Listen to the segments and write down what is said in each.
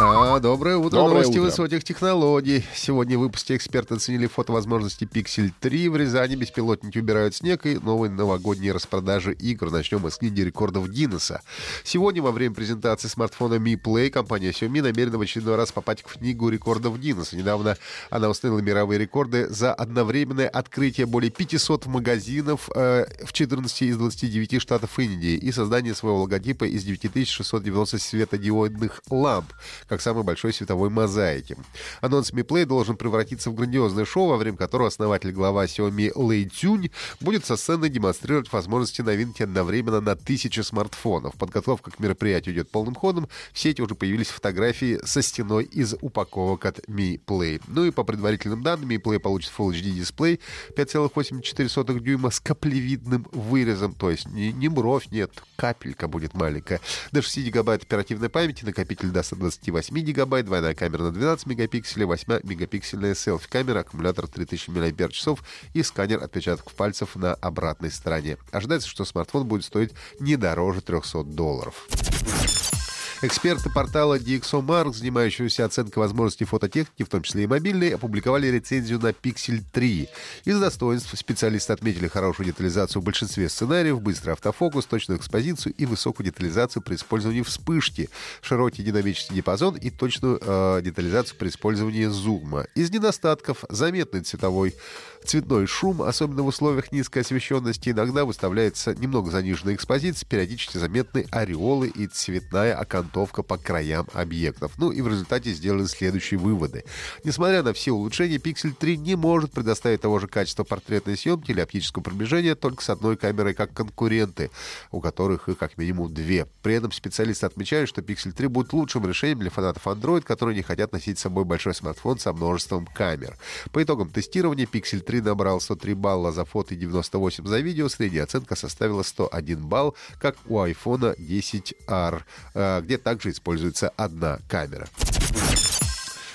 А, доброе утро. Доброе Новости утро. высоких технологий. Сегодня в выпуске эксперты оценили фотовозможности Pixel 3. В Рязани беспилотники убирают снег и новые новогодние распродажи игр. Начнем мы с книги рекордов Гиннесса. Сегодня во время презентации смартфона Mi Play компания Xiaomi намерена в очередной раз попасть в книгу рекордов Гиннесса. Недавно она установила мировые рекорды за одновременное открытие более 500 магазинов э, в 14 из 29 штатов Индии и создание своего логотипа из 9690 светодиодных ламп, как самой большой световой мозаики. Анонс Mi Play должен превратиться в грандиозное шоу, во время которого основатель глава Xiaomi Лэй Цюнь будет со сцены демонстрировать возможности новинки одновременно на тысячи смартфонов. Подготовка к мероприятию идет полным ходом. В сети уже появились фотографии со стеной из упаковок от Mi Play. Ну и по предварительным данным, Mi Play получит Full HD дисплей 5,84 дюйма с каплевидным вырезом, то есть не, не бровь, нет, капелька будет маленькая. До 6 гигабайт оперативной памяти, накопитель до 128 гигабайт, двойная камера на 12 мегапикселей, 8-мегапиксельная селфи-камера, аккумулятор 3000 мАч и сканер отпечатков пальцев на обратной стороне. Ожидается, что смартфон будет стоить не дороже 300 долларов. Эксперты портала DxOMark, занимающегося оценкой возможностей фототехники, в том числе и мобильной, опубликовали рецензию на Pixel 3. Из достоинств специалисты отметили хорошую детализацию в большинстве сценариев, быстрый автофокус, точную экспозицию и высокую детализацию при использовании вспышки, широкий динамический диапазон и точную э, детализацию при использовании зума. Из недостатков заметный цветовой цветной шум, особенно в условиях низкой освещенности, иногда выставляется немного заниженная экспозиция, периодически заметны ореолы и цветная окантовка по краям объектов. Ну и в результате сделаны следующие выводы. Несмотря на все улучшения, Pixel 3 не может предоставить того же качества портретной съемки или оптического приближения только с одной камерой, как конкуренты, у которых их как минимум две. При этом специалисты отмечают, что Pixel 3 будет лучшим решением для фанатов Android, которые не хотят носить с собой большой смартфон со множеством камер. По итогам тестирования Pixel 3 набрал 103 балла за фото и 98 за видео. Средняя оценка составила 101 балл, как у iPhone 10R, э, где также используется одна камера.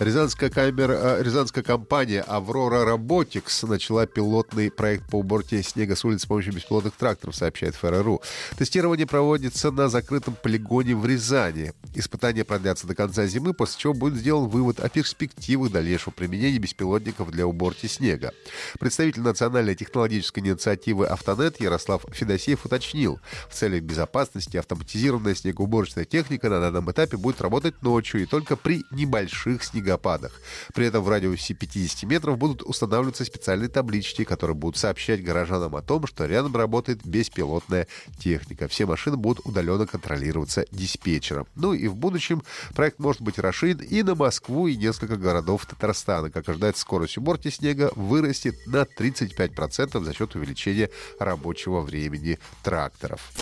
Рязанская, камера, э, рязанская компания «Аврора Роботикс» начала пилотный проект по уборке снега с улиц с помощью беспилотных тракторов, сообщает ФРРУ. Тестирование проводится на закрытом полигоне в Рязани. Испытания продлятся до конца зимы, после чего будет сделан вывод о перспективах дальнейшего применения беспилотников для уборки снега. Представитель национальной технологической инициативы «Автонет» Ярослав Федосеев уточнил, в целях безопасности автоматизированная снегоуборочная техника на данном этапе будет работать ночью и только при небольших снегопадах. При этом в радиусе 50 метров будут устанавливаться специальные таблички, которые будут сообщать горожанам о том, что рядом работает беспилотная техника. Все машины будут удаленно контролироваться диспетчером. Ну и в будущем проект может быть расширен и на Москву, и несколько городов Татарстана. Как ожидается, скорость уборки снега вырастет на 35% за счет увеличения рабочего времени тракторов.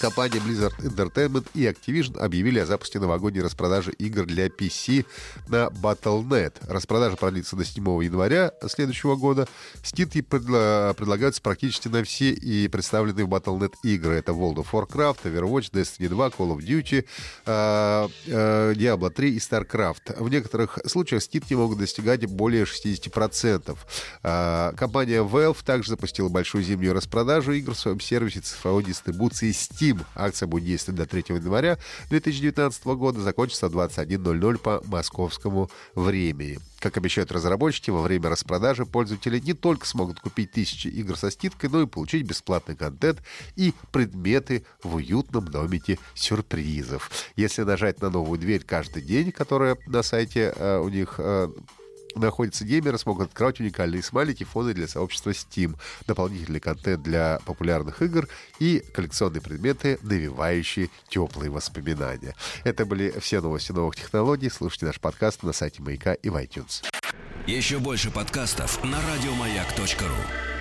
Компания Blizzard Entertainment и Activision объявили о запуске новогодней распродажи игр для PC на Battle.net. Распродажа продлится до 7 января следующего года. Скидки предла- предлагаются практически на все и представленные в Battle.net игры. Это World of Warcraft, Overwatch, Destiny 2, Call of Duty, э, э, Diablo 3 и StarCraft. В некоторых случаях скидки могут достигать более 60%. Э, компания Valve также запустила большую зимнюю распродажу игр в своем сервисе цифровой дистрибуции Steam. Акция будет действовать до 3 января 2019 года, закончится в 21.00 по московскому времени. Как обещают разработчики, во время распродажи пользователи не только смогут купить тысячи игр со скидкой, но и получить бесплатный контент и предметы в уютном домике сюрпризов. Если нажать на новую дверь каждый день, которая на сайте э, у них э, находятся геймеры, смогут открывать уникальные смайлики, фоны для сообщества Steam, дополнительный контент для популярных игр и коллекционные предметы, навевающие теплые воспоминания. Это были все новости новых технологий. Слушайте наш подкаст на сайте Маяка и в iTunes. Еще больше подкастов на радиомаяк.ру.